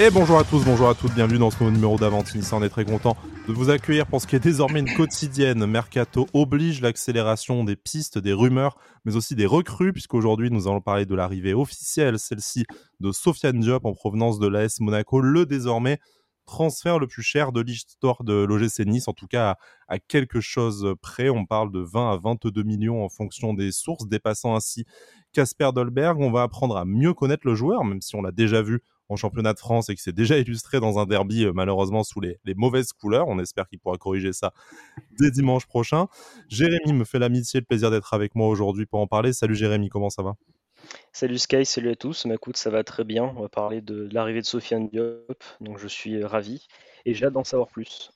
Et bonjour à tous, bonjour à toutes, bienvenue dans ce nouveau numéro d'Avantinissa. On est très content de vous accueillir pour ce qui est désormais une quotidienne. Mercato oblige l'accélération des pistes, des rumeurs, mais aussi des recrues, puisqu'aujourd'hui nous allons parler de l'arrivée officielle, celle-ci de Sofiane Diop en provenance de l'AS Monaco, le désormais transfert le plus cher de l'histoire de l'OGC Nice, en tout cas à, à, quelque chose près. On parle de 20 à 22 millions en fonction des sources, dépassant ainsi Casper Dolberg. On va apprendre à mieux connaître le joueur, même si on l'a déjà vu en championnat de France et que c'est déjà illustré dans un derby euh, malheureusement sous les, les, mauvaises couleurs. On espère qu'il pourra corriger ça dès dimanche prochain. Jérémy me fait l'amitié et le plaisir d'être avec moi aujourd'hui pour en parler. Salut Jérémy, comment ça va? Salut Sky, salut à tous. Mais écoute, ça va très bien. On va parler de, de l'arrivée de Sofiane Diop, donc je suis ravi et j'ai hâte d'en savoir plus.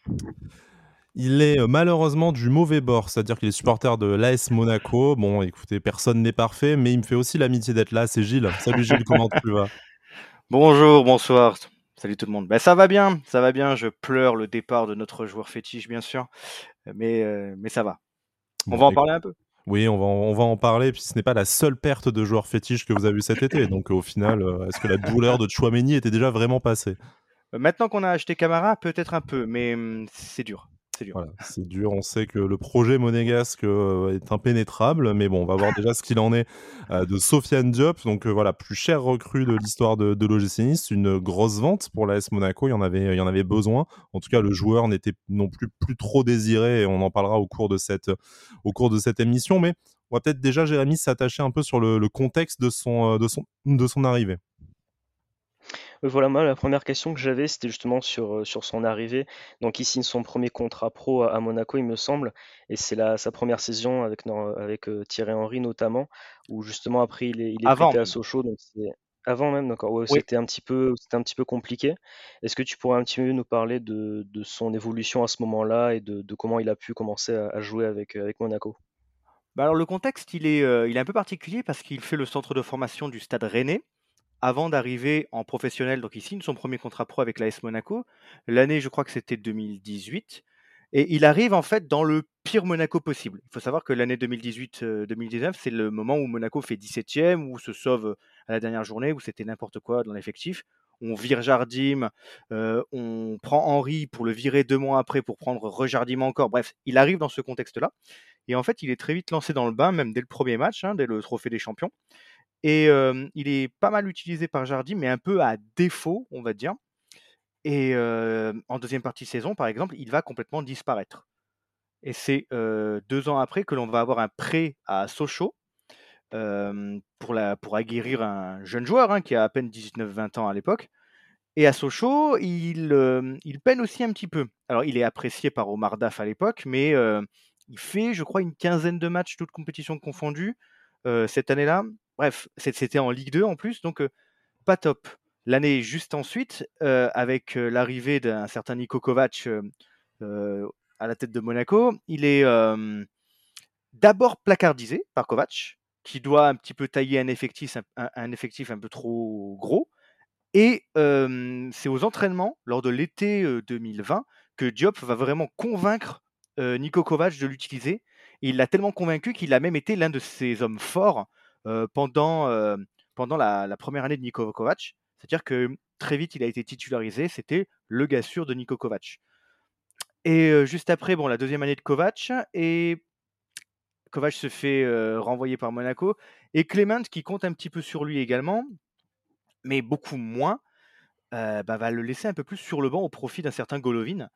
Il est malheureusement du mauvais bord, c'est-à-dire qu'il est supporter de l'AS Monaco. Bon, écoutez, personne n'est parfait, mais il me fait aussi l'amitié d'être là. C'est Gilles. Salut Gilles, comment tu vas? Bonjour, bonsoir. Salut tout le monde. Ben, ça va bien, ça va bien. Je pleure le départ de notre joueur fétiche, bien sûr. Mais, euh, mais ça va. On bon, va en parler un peu? Oui, on va, on va en parler. Puis ce n'est pas la seule perte de joueur fétiche que vous avez vu cet été. Donc au final, euh, est-ce que la douleur de Chouameni était déjà vraiment passée? Maintenant qu'on a acheté Camara, peut-être un peu, mais hum, c'est dur. C'est dur. On sait que le projet monégasque euh, est impénétrable, mais bon, on va voir déjà ce qu'il en est euh, de Sofiane Diop. Donc euh, voilà, plus cher recrue de l'histoire de, de l'OGC Nice, une grosse vente pour l'AS Monaco. Il y en avait, y en avait besoin. En tout cas, le joueur n'était non plus plus trop désiré, et on en parlera au cours de cette, au cours de cette émission. Mais on va peut-être déjà, Jérémy, s'attacher un peu sur le, le contexte de son, de son, de son arrivée. Voilà, moi, la première question que j'avais, c'était justement sur, euh, sur son arrivée. Donc, il signe son premier contrat pro à, à Monaco, il me semble, et c'est la, sa première saison avec, euh, Thierry Henry notamment, où justement après il est, il est Avant prêté à même. Sochaux, donc c'est avant même, d'accord, ouais, Oui. c'était un petit peu, c'était un petit peu compliqué. Est-ce que tu pourrais un petit peu nous parler de, de son évolution à ce moment-là et de, de comment il a pu commencer à, à jouer avec, euh, avec Monaco? Bah alors le contexte, il est, euh, il est un peu particulier parce qu'il fait le centre de formation du Stade Rennais avant d'arriver en professionnel. Donc il signe son premier contrat pro avec l'AS Monaco. L'année, je crois que c'était 2018. Et il arrive en fait dans le pire Monaco possible. Il faut savoir que l'année 2018-2019, c'est le moment où Monaco fait 17e, où se sauve à la dernière journée, où c'était n'importe quoi dans l'effectif. On vire Jardim, euh, on prend Henry pour le virer deux mois après pour prendre Rejardim encore. Bref, il arrive dans ce contexte-là. Et en fait, il est très vite lancé dans le bain, même dès le premier match, hein, dès le trophée des champions. Et il est pas mal utilisé par Jardim, mais un peu à défaut, on va dire. Et en deuxième partie de saison, par exemple, il va complètement disparaître. Et c'est deux ans après que l'on va avoir un prêt à Sochaux pour, la, aguerrir un jeune joueur hein, qui a à peine 19-20 ans à l'époque. Et à Sochaux, il, il peine aussi un petit peu. Alors, il est apprécié par Omar Daf à l'époque, mais il fait, je crois, une quinzaine de matchs, toutes compétitions confondues, cette année-là. Bref, c'était en Ligue 2 en plus, donc pas top. L'année juste ensuite, avec l'arrivée d'un certain Niko Kovac à la tête de Monaco, il est d'abord placardisé par Kovac, qui doit un petit peu tailler un effectif un, peu trop gros. Et c'est aux entraînements, lors de l'été euh, 2020, que Diop va vraiment convaincre euh, Niko Kovac de l'utiliser. Il l'a tellement convaincu qu'il a même été l'un de ses hommes forts pendant, euh, pendant la, première année de Niko Kovac. C'est-à-dire que très vite, il a été titularisé. C'était le gars sûr de Niko Kovac. Et euh, juste après, bon, la deuxième année de Kovac, et Kovac se fait euh, renvoyer par Monaco. Et Clement, qui compte un petit peu sur lui également, mais beaucoup moins, euh, bah, va le laisser un peu plus sur le banc au profit d'un certain Golovin.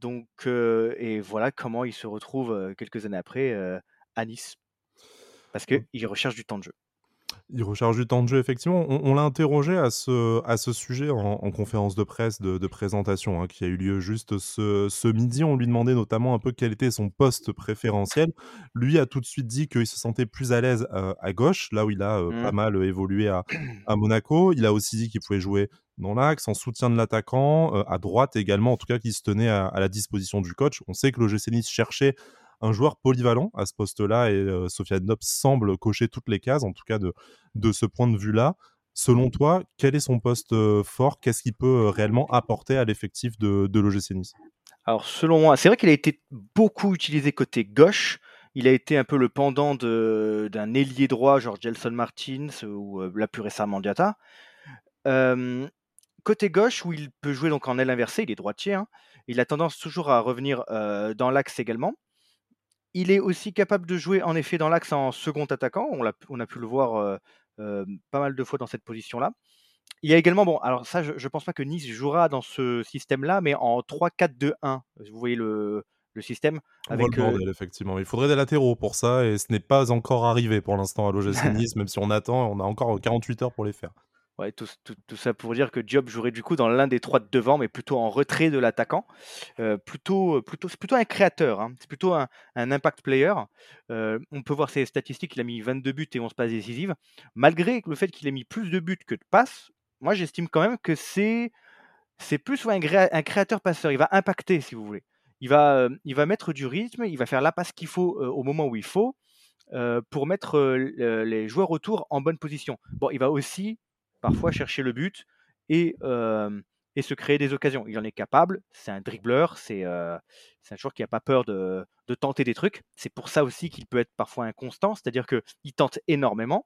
Donc, euh, et voilà comment il se retrouve euh, quelques années après euh, à Nice. Parce qu'il recherche du temps de jeu. Il recharge du temps de jeu, effectivement. On, on l'a interrogé à ce, à ce sujet en, en conférence de presse de, de présentation hein, qui a eu lieu juste ce, ce midi. On lui demandait notamment un peu quel était son poste préférentiel. Lui a tout de suite dit qu'il se sentait plus à l'aise euh, à gauche, là où il a euh, pas mal euh, évolué à, à Monaco. Il a aussi dit qu'il pouvait jouer dans l'axe, en soutien de l'attaquant, euh, à droite également, en tout cas, qu'il se tenait à, à la disposition du coach. On sait que le GC Nice cherchait un joueur polyvalent à ce poste-là et euh, Diop semble cocher toutes les cases, en tout cas de, de ce point de vue-là. Selon toi, quel est son poste euh, fort? Qu'est-ce qu'il peut euh, réellement apporter à l'effectif de, de l'OGC Nice? Alors, selon moi, c'est vrai qu'il a été beaucoup utilisé côté gauche. Il a été un peu le pendant d'un ailier droit, genre Gelson Martins ou euh, là plus récemment Diata. Côté gauche, où il peut jouer donc en aile inversée, il est droitier. Hein. Il a tendance toujours à revenir dans l'axe également. Il est aussi capable de jouer en effet dans l'axe en second attaquant. On a, on a pu le voir pas mal de fois dans cette position-là. Il y a également, bon, alors ça, je ne pense pas que Nice jouera dans ce système-là, mais en 3-4-2-1. Vous voyez le, le système. Avec, le bordel, effectivement. Il faudrait des latéraux pour ça, et ce n'est pas encore arrivé pour l'instant à l'OGC Nice, même si on attend, on a encore 48 heures pour les faire. Ouais, tout, ça pour dire que Diop jouerait du coup dans l'un des trois de devant, mais plutôt en retrait de l'attaquant. Euh, plutôt, plutôt, c'est plutôt un créateur, hein. c'est plutôt un, impact player. Euh, on peut voir ses statistiques, il a mis 22 buts et 11 passes décisives. Malgré le fait qu'il ait mis plus de buts que de passes, moi j'estime quand même que c'est, c'est plus un, un créateur-passeur. Il va impacter, si vous voulez. Il va, euh, il va mettre du rythme, il va faire la passe qu'il faut au moment où il faut. pour mettre les joueurs autour en bonne position. Bon, il va aussi parfois chercher le but et, se créer des occasions. Il en est capable, c'est un dribbleur, c'est un joueur qui n'a pas peur de, tenter des trucs. C'est pour ça aussi qu'il peut être parfois inconstant, c'est-à-dire qu'il tente énormément.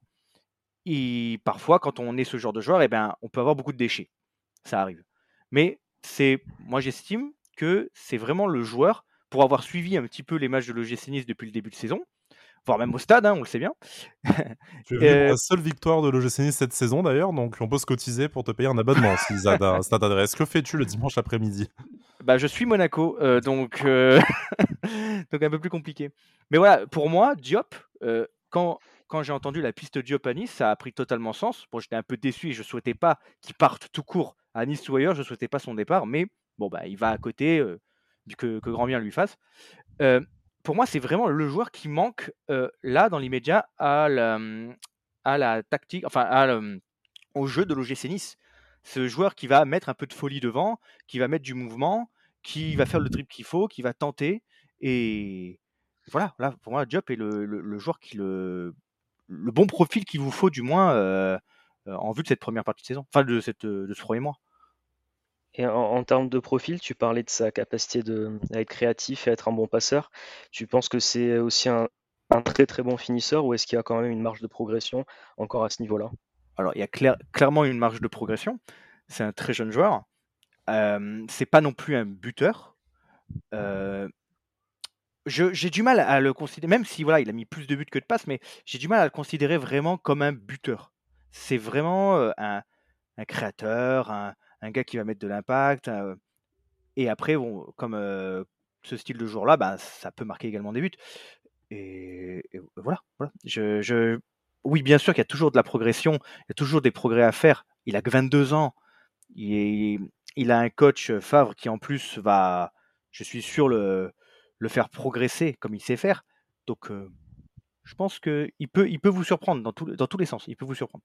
Et parfois, quand on est ce genre de joueur, eh ben, on peut avoir beaucoup de déchets. Ça arrive. Mais c'est, moi j'estime que c'est vraiment le joueur, pour avoir suivi un petit peu les matchs de l'OGC depuis le début de saison, voire même au stade, hein, on le sait bien. Tu la seule victoire de l'OGC Nice cette saison d'ailleurs, donc on peut se cotiser pour te payer un abonnement si Zad a un stade adresse. Que fais-tu le dimanche après-midi? Bah, Je suis Monaco, euh, donc, euh, donc un peu plus compliqué. Mais voilà, pour moi, Diop, euh, quand, quand j'ai entendu la piste Diop à Nice, ça a pris totalement sens. Bon, j'étais un peu déçu et je souhaitais pas qu'il parte tout court à Nice ou ailleurs, je souhaitais pas son départ, mais bon, bah, il va à côté, que, que grand bien lui fasse pour moi, c'est vraiment le joueur qui manque là, dans l'immédiat, à la, mmh, tactique, enfin, mmh, au jeu de l'OGC Nice. Ce joueur qui va mettre un peu de folie devant, qui va mettre du mouvement, qui va faire le dribble qu'il faut, qui va tenter. Et voilà, là, pour moi, Diop est le, joueur qui le, bon profil qu'il vous faut, du moins, en vue de cette première partie de saison, enfin, de, de ce premier mois. Et en, termes de profil, tu parlais de sa capacité à être créatif et à être un bon passeur. Tu penses que c'est aussi un, très très bon finisseur ou est-ce qu'il y a quand même une marge de progression encore à ce niveau-là? Alors, il y a clairement une marge de progression. C'est un très jeune joueur. Euh, c'est pas non plus un buteur. Euh, j'ai du mal à le considérer, même si voilà, il a mis plus de buts que de passes, mais j'ai du mal à le considérer vraiment comme un buteur. C'est vraiment euh, un, un, créateur, un, un gars qui va mettre de l'impact. et après, bon, comme ce style de joueur-là, bah, ça peut marquer également des buts. Et, voilà. Je, Oui, bien sûr qu'il y a toujours de la progression, il y a toujours des progrès à faire. Il a que 22 ans. Il, a un coach Favre qui en plus va, je suis sûr, le, le faire progresser comme il sait faire. Donc, je pense qu'il peut, il peut vous surprendre dans, dans tous les sens. Il peut vous surprendre.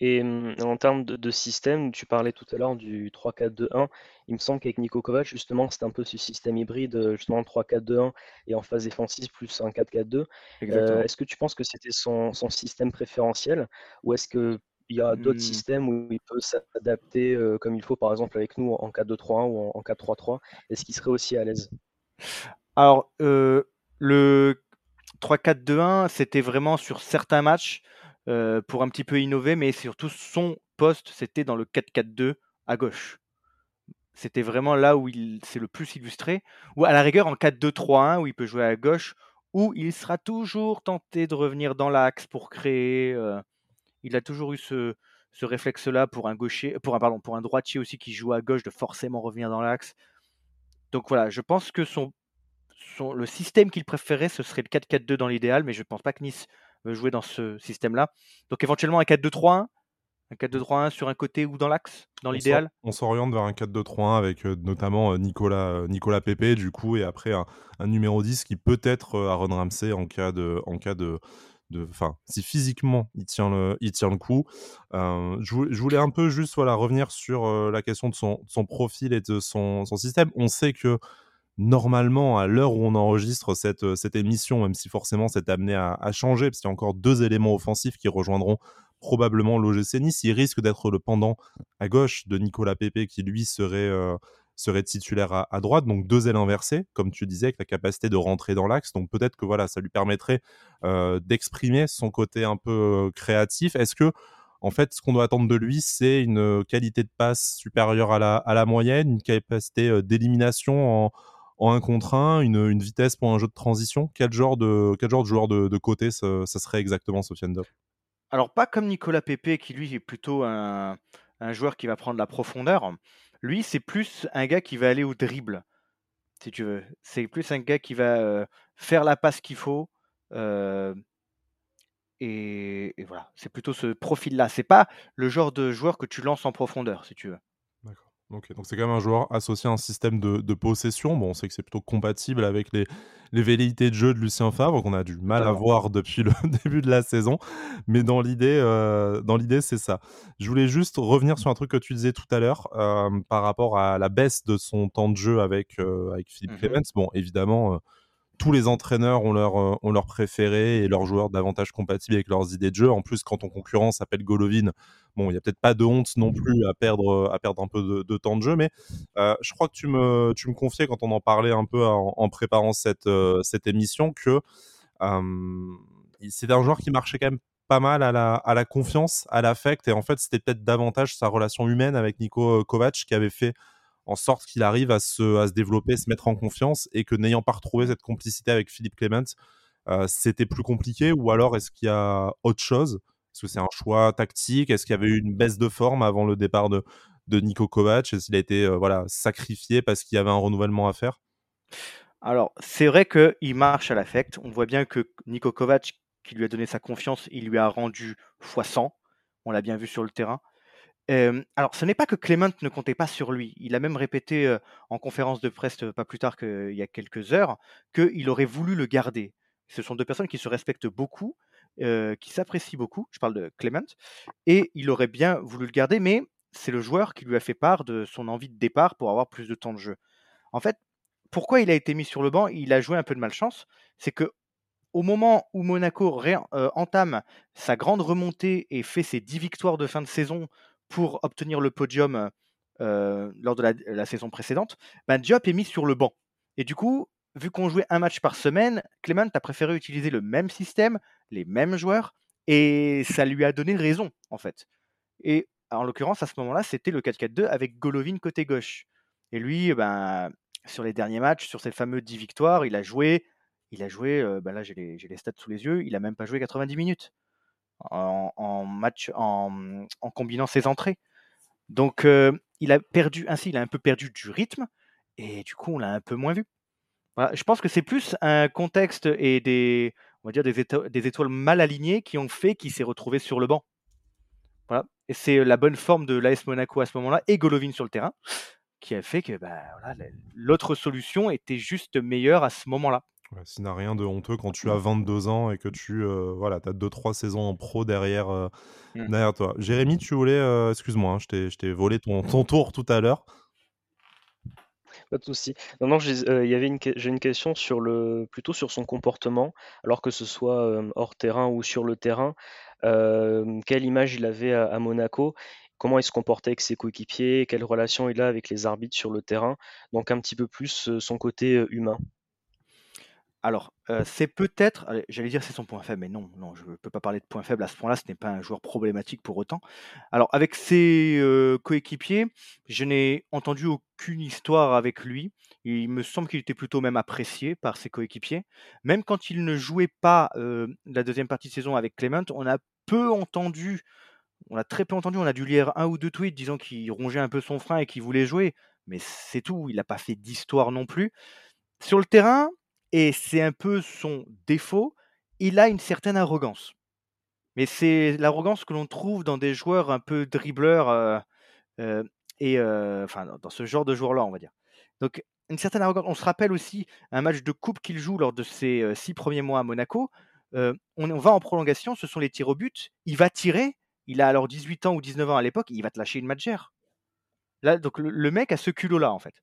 Et mmh, en termes de, système, tu parlais tout à l'heure du 3-4-2-1. Il me semble qu'avec Nico Kovac, justement, c'est un peu ce système hybride, justement 3-4-2-1 et en phase défensive plus un 4-4-2. Euh, est-ce que tu penses que c'était son, système préférentiel ou est-ce qu'il y a d'autres mmh. systèmes où il peut s'adapter euh, comme il faut, par exemple avec nous en 4-2-3-1 ou en, 4-3-3 Est-ce qu'il serait aussi à l'aise? Alors, euh, le 3-4-2-1, c'était vraiment sur certains matchs. Euh, pour un petit peu innover, mais surtout son poste, c'était dans le 4-4-2 à gauche. C'était vraiment là où il s'est le plus illustré, ou à la rigueur en 4-2-3-1 où il peut jouer à gauche, où il sera toujours tenté de revenir dans l'axe pour créer. Euh, il a toujours eu ce, réflexe-là pour un gaucher, pour un pardon, pour un droitier aussi qui joue à gauche de forcément revenir dans l'axe. Donc voilà, je pense que son, son le système qu'il préférait, ce serait le 4-4-2 dans l'idéal, mais je ne pense pas que Nice jouer dans ce système-là. Donc éventuellement un 4-2-3-1, un 4-2-3-1 sur un côté ou dans l'axe, dans l'idéal? On s'oriente vers un 4-2-3-1 avec euh, notamment euh, Nicolas, euh, Nicolas Pépé, du coup, et après un, numéro 10 qui peut être Aaron Ramsey en cas de. En cas de Enfin, si physiquement il tient le, il tient le coup. je, voulais, un peu juste voilà, revenir sur la question de son, son, profil et de son, son système. On sait que normalement, à l'heure où on enregistre cette, euh, cette émission, même si forcément c'est amené à, changer, parce qu'il y a encore deux éléments offensifs qui rejoindront probablement l'OGC Nice, il risque d'être le pendant à gauche de Nicolas Pepe qui lui serait, euh, serait titulaire à, droite, donc deux ailes inversées, comme tu disais, avec la capacité de rentrer dans l'axe. Donc peut-être que voilà, ça lui permettrait euh, d'exprimer son côté un peu créatif. Est-ce que En fait, ce qu'on doit attendre de lui, c'est une qualité de passe supérieure à la, à la moyenne, une capacité d'élimination en, en un contre un, une, vitesse pour un jeu de transition. Quel genre de, quel genre de joueur de, côté ça, serait exactement, Sofiane Dop? Alors, pas comme Nicolas Pepe, qui lui est plutôt un, joueur qui va prendre la profondeur. Lui, c'est plus un gars qui va aller au dribble, si tu veux. C'est plus un gars qui va euh, faire la passe qu'il faut. Euh, et, voilà, c'est plutôt ce profil-là. C'est pas le genre de joueur que tu lances en profondeur, si tu veux. Donc c'est quand même un joueur associé à un système de, possession. Bon, on sait que c'est plutôt compatible avec les, les velléités de jeu de Lucien Favre, qu'on a du mal à voir depuis le début de la saison. Mais dans l'idée, euh, dans l'idée, c'est ça. Je voulais juste revenir sur un truc que tu disais tout à l'heure euh, par rapport à la baisse de son temps de jeu avec, euh, avec Philippe Clemens. Bon, évidemment, tous les entraîneurs ont leur, ont leur préféré et leurs joueurs davantage compatibles avec leurs idées de jeu. En plus, quand ton concurrent s'appelle Golovin, bon, il n'y a peut-être pas de honte non plus à perdre, à perdre un peu de, temps de jeu, mais euh, je crois que tu me, tu me confiais quand on en parlait un peu en, préparant cette, euh, cette émission que c'était un joueur qui marchait quand même pas mal à la, à la confiance, à l'affect, et en fait, c'était peut-être davantage sa relation humaine avec Nico Kovac qui avait fait en sorte qu'il arrive à se, développer, se mettre en confiance, et que n'ayant pas retrouvé cette complicité avec Philippe Clement, euh, c'était plus compliqué, ou alors est-ce qu'il y a autre chose? Est-ce que c'est un choix tactique? Est-ce qu'il y avait eu une baisse de forme avant le départ de, de Nico Kovac? Est-ce qu'il a été euh, voilà, sacrifié parce qu'il y avait un renouvellement à faire? Alors, c'est vrai qu'il marche à l'affect. On voit bien que Nico Kovac, qui lui a donné sa confiance, il lui a rendu x100. On l'a bien vu sur le terrain. Alors, ce n'est pas que Clement ne comptait pas sur lui. Il a même répété en conférence de presse pas plus tard qu'il y a quelques heures qu'il aurait voulu le garder. Ce sont deux personnes qui se respectent beaucoup qui s'apprécie beaucoup, je parle de Clement, et il aurait bien voulu le garder, mais c'est le joueur qui lui a fait part de son envie de départ pour avoir plus de temps de jeu. En fait, pourquoi il a été mis sur le banc? Il a joué un peu de malchance. C'est que au moment où Monaco entame sa grande remontée et fait ses 10 victoires de fin de saison pour obtenir le podium lors de la, saison précédente, ben Diop est mis sur le banc. Et du coup, vu qu'on jouait un match par semaine, Clement a préféré utiliser le même système, les mêmes joueurs, et ça lui a donné raison, en fait. Et en l'occurrence, à ce moment-là, c'était le 4-4-2 avec Golovin côté gauche. Et lui, ben, sur les derniers matchs, sur ces fameux 10 victoires, il a joué, il a joué, euh, ben là j'ai les, stats sous les yeux, il a même pas joué 90 minutes en, combinant ses entrées. Donc euh, il a perdu, ainsi il a un peu perdu du rythme, et du coup on l'a un peu moins vu je pense que c'est plus un contexte et des, on va dire des, étoiles mal alignées qui ont fait qu'il s'est retrouvé sur le banc. Voilà. Et c'est la bonne forme de l'AS Monaco à ce moment-là et Golovin sur le terrain qui a fait que bah, l'autre solution était juste meilleure à ce moment-là. Ouais, S'il n'a rien de honteux quand tu as 22 ans et que tu euh, voilà, as 2-3 saisons en pro derrière, euh, mmh. derrière toi. Jérémy, tu voulais, euh, excuse-moi, hein, je t'ai volé ton, ton tour tout à l'heure. Pas de souci. Non, non, j'ai une une question sur le plutôt sur son comportement, alors que ce soit, hors terrain ou sur le terrain. quelle image il avait à Monaco? Comment il se comportait avec ses coéquipiers? Quelle relation il a avec les arbitres sur le terrain? Donc un petit peu plus, son côté, humain. Alors, c'est peut-être, j'allais dire c'est son point faible, mais non, non, je ne peux pas parler de point faible à ce point-là, ce n'est pas un joueur problématique pour autant. Alors, avec ses coéquipiers, je n'ai entendu aucune histoire avec lui. Il me semble qu'il était plutôt même apprécié par ses coéquipiers. Même quand il ne jouait pas la deuxième partie de saison avec Clement, on a peu entendu, on a très peu entendu, on a dû lire un ou deux tweets disant qu'il rongeait un peu son frein et qu'il voulait jouer, mais c'est tout, il n'a pas fait d'histoire non plus. Sur le terrain, et c'est un peu son défaut, il a une certaine arrogance. Mais c'est l'arrogance que l'on trouve dans des joueurs un peu dribbleurs, euh, euh, et euh, dans ce genre de joueurs-là, on va dire. Donc une certaine arrogance. On se rappelle aussi un match de coupe qu'il joue lors de ses six premiers mois à Monaco. on, va en prolongation, ce sont les tirs au but. Il va tirer. Il a alors 18 ans ou 19 ans à l'époque. Il va te lâcher une matchère. Là, donc le mec a ce culot-là en fait.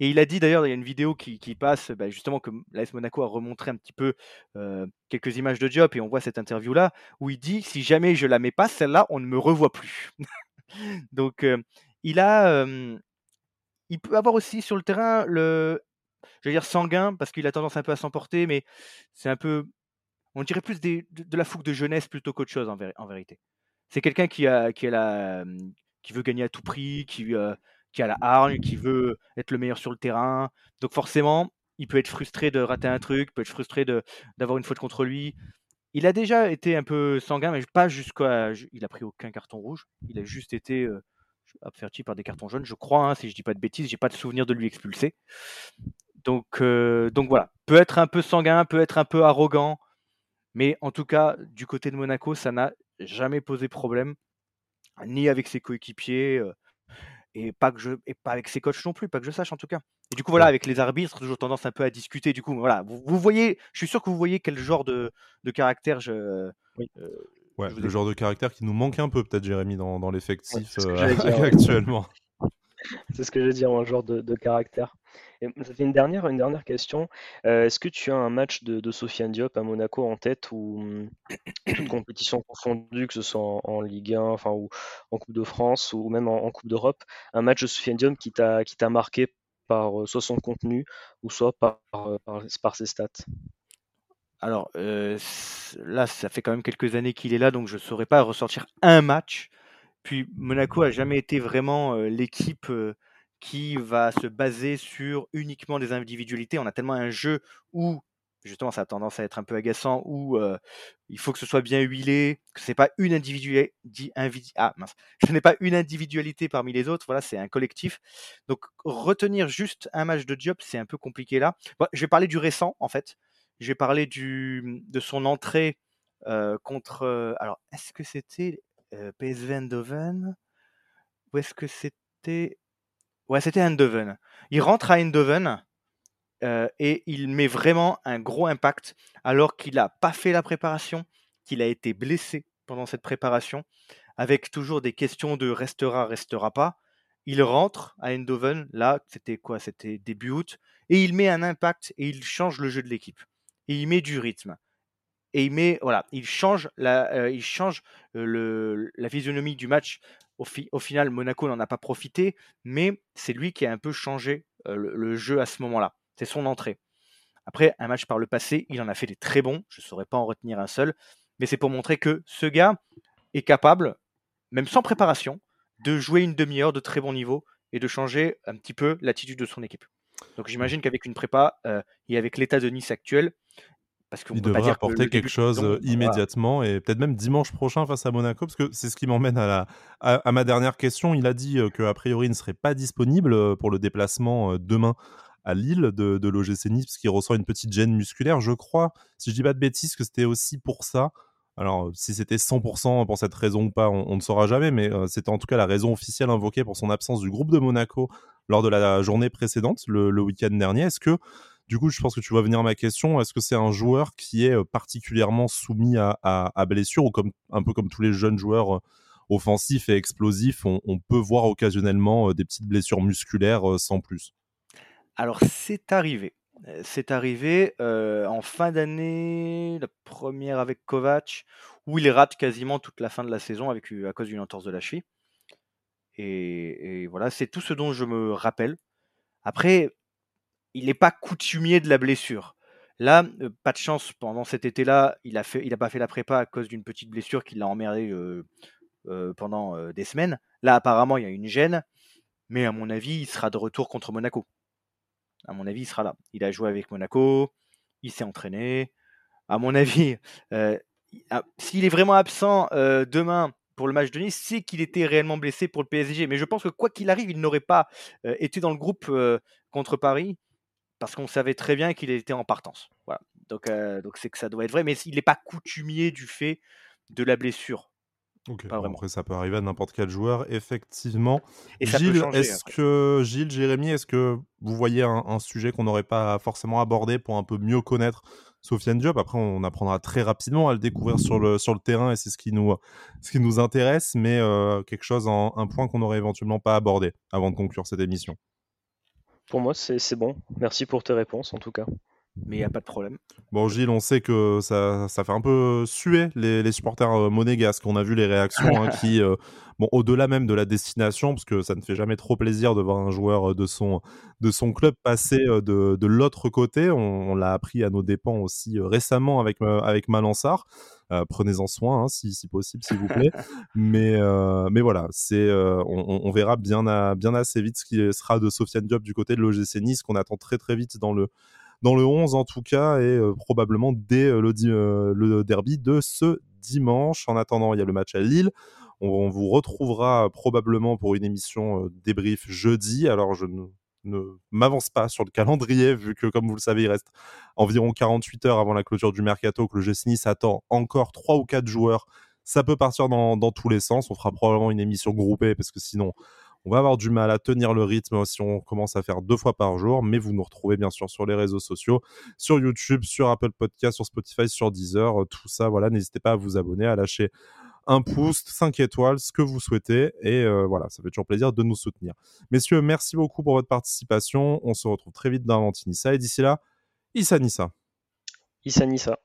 Et il a dit d'ailleurs, il y a une vidéo qui, passe, bah, justement, que l'AS Monaco a remontré un petit peu quelques images de Diop, et on voit cette interview-là, où il dit si jamais je la mets pas, celle-là, on ne me revoit plus. Donc, il a. il peut avoir aussi sur le terrain le. Je veux dire sanguin, parce qu'il a tendance un peu à s'emporter, mais c'est un peu. On dirait plus de, la fougue de jeunesse plutôt qu'autre chose, en, en vérité. C'est quelqu'un qui a, qui a la, qui veut gagner à tout prix, qui, qui a la hargne, qui veut être le meilleur sur le terrain. Donc forcément, il peut être frustré de rater un truc, peut être frustré d'avoir une faute contre lui. Il a déjà été un peu sanguin, mais pas jusqu'à. Il a pris aucun carton rouge. Il a juste été euh, averti par des cartons jaunes, je crois, hein, si je dis pas de bêtises. J'ai pas de souvenir de lui expulser. Donc, euh, donc voilà. Peut être un peu sanguin, peut être un peu arrogant, mais en tout cas, du côté de Monaco, ça n'a jamais posé problème, ni avec ses coéquipiers. Euh, et pas que je et pas avec ses coachs non plus, pas que je sache en tout cas. Et du coup voilà, avec les arbitres, toujours tendance un peu à discuter. Du coup voilà, vous, voyez, je suis sûr que vous voyez quel genre de, de caractère je. Euh, ouais, le genre de caractère qui nous manque un peu peut-être Jérémy dans, dans l'effectif euh, actuellement. C'est ce que je veux dire, un genre de, de caractère. Et une dernière, une dernière question. Euh, est-ce que tu as un match de, de Sofiane Diop à Monaco en tête ou hum, toute compétition confondue, que ce soit en, Ligue 1, enfin, ou en Coupe de France ou même en, Coupe d'Europe, un match de Sofiane Diop qui t'a marqué par euh, soit son contenu ou soit par, euh, par, ses stats? Alors là, ça fait quand même quelques années qu'il est là, donc je ne saurais pas ressortir un match. Puis Monaco a jamais été vraiment l'équipe qui va se baser sur uniquement des individualités. On a tellement un jeu où justement ça a tendance à être un peu agaçant où il faut que ce soit bien huilé, que ce n'est pas une individualité, ah, parmi les autres, voilà, c'est un collectif. Donc retenir juste un match de Diop, c'est un peu compliqué là. je vais parler du récent en fait. Je vais parler de son entrée contre. alors, est-ce que c'était PSV Eindhoven ou est-ce que c'était Ouais, c'était Eindhoven. Il rentre à Eindhoven euh, et il met vraiment un gros impact alors qu'il n'a pas fait la préparation, qu'il a été blessé pendant cette préparation, avec toujours des questions de restera, restera pas. Il rentre à Eindhoven, là, c'était quoi? C'était début août, et il met un impact et il change le jeu de l'équipe. Et il met du rythme. Et il change la, euh, euh, la physionomie du match au, final, Monaco n'en a pas profité, mais c'est lui qui a un peu changé euh, le, jeu à ce moment-là. C'est son entrée. Après, un match par le passé, il en a fait des très bons. Je ne saurais pas en retenir un seul. Mais c'est pour montrer que ce gars est capable, même sans préparation, de jouer une demi-heure de très bon niveau et de changer un petit peu l'attitude de son équipe. Donc j'imagine qu'avec une prépa et avec l'état de Nice actuel, parce il devrait apporter quelque chose euh, immédiatement et peut-être même dimanche prochain face à Monaco, parce que c'est ce qui m'emmène à, la, à, ma dernière question. Il a dit euh, qu'a priori il ne serait pas disponible euh, pour le déplacement demain à Lille de, de l'OGC Nice, parce qu'il ressent une petite gêne musculaire. Je crois, si je dis pas de bêtises, que c'était aussi pour ça. Alors, si c'était 100% pour cette raison ou pas, on, ne saura jamais, mais c'était en tout cas la raison officielle invoquée pour son absence du groupe de Monaco lors de la journée précédente, le, le week-end dernier. Est-ce que du coup, je pense que tu vas venir à ma question. Est-ce que c'est un joueur qui est euh, particulièrement soumis à, à, blessure ou comme un peu comme tous les jeunes joueurs euh, offensifs et explosifs, on, peut voir occasionnellement euh, des petites blessures musculaires sans plus? Alors, c'est arrivé. C'est arrivé en fin d'année, la première avec Kovac, où il rate quasiment toute la fin de la saison à cause d'une entorse de la cheville. Et voilà, c'est tout ce dont je me rappelle. Après, il n'est pas coutumier de la blessure. Là, pas de chance, pendant cet été-là, il n'a pas fait la prépa à cause d'une petite blessure qui l'a emmerdé pendant des semaines. Là, apparemment, il y a une gêne, mais à mon avis, il sera de retour contre Monaco. À mon avis, il sera là. Il a joué avec Monaco, il s'est entraîné. À mon avis, ah, s'il est vraiment absent demain pour le match de Nice, c'est qu'il était réellement blessé pour le PSG. Mais je pense que quoi qu'il arrive, il n'aurait pas été dans le groupe contre Paris parce qu'on savait très bien qu'il était en partance. Voilà. Donc, euh, donc c'est que ça doit être vrai, mais il n'est pas coutumier du fait de la blessure. Ok, après ça peut arriver à n'importe quel joueur, effectivement. Et Gilles, est-ce que Gilles, Jérémy, est-ce que vous voyez un, sujet qu'on n'aurait pas forcément abordé pour un peu mieux connaître Sofiane Diop? Après, on apprendra très rapidement à le découvrir sur le, sur le terrain et c'est ce qui nous, ce qui nous intéresse, mais euh, quelque chose, un point qu'on n'aurait éventuellement pas abordé avant de conclure cette émission. Pour moi, c'est bon. Merci pour tes réponses, en tout cas. Mais il n'y a pas de problème. Bon, Gilles, on sait que ça, ça fait un peu suer les, les supporters euh, monégasques. On a vu les réactions hein, qui, euh, bon, au-delà même de la destination, parce que ça ne fait jamais trop plaisir de voir un joueur de son, de son club passer de, de l'autre côté. On, l'a appris à nos dépens aussi récemment avec, avec Malansar. Prenez-en soin, hein, si, si, possible, s'il vous plaît. mais, mais voilà, c'est, on, on, verra bien, bien assez vite ce qui sera de Sofiane Diop du côté de l'OGC Nice, qu'on attend très très vite dans le, dans le 11 en tout cas, et euh, probablement dès euh, le, euh, le, derby de ce dimanche. En attendant, il y a le match à Lille. On, vous retrouvera probablement pour une émission débrief jeudi. Alors je ne, m'avance pas sur le calendrier, vu que, comme vous le savez, il reste environ 48 heures avant la clôture du mercato, que le GC s'attend encore 3 ou 4 joueurs. Ça peut partir dans, tous les sens. On fera probablement une émission groupée, parce que sinon, on va avoir du mal à tenir le rythme si on commence à faire deux fois par jour, mais vous nous retrouvez bien sûr sur les réseaux sociaux, sur YouTube, sur Apple Podcast, sur Spotify, sur Deezer, euh, tout ça. Voilà, n'hésitez pas à vous abonner, à lâcher un pouce, 5 étoiles, ce que vous souhaitez. Et euh, voilà, ça fait toujours plaisir de nous soutenir. Messieurs, merci beaucoup pour votre participation. On se retrouve très vite dans Avantinissa. Et d'ici là, Issa Nissa. Issa Nissa.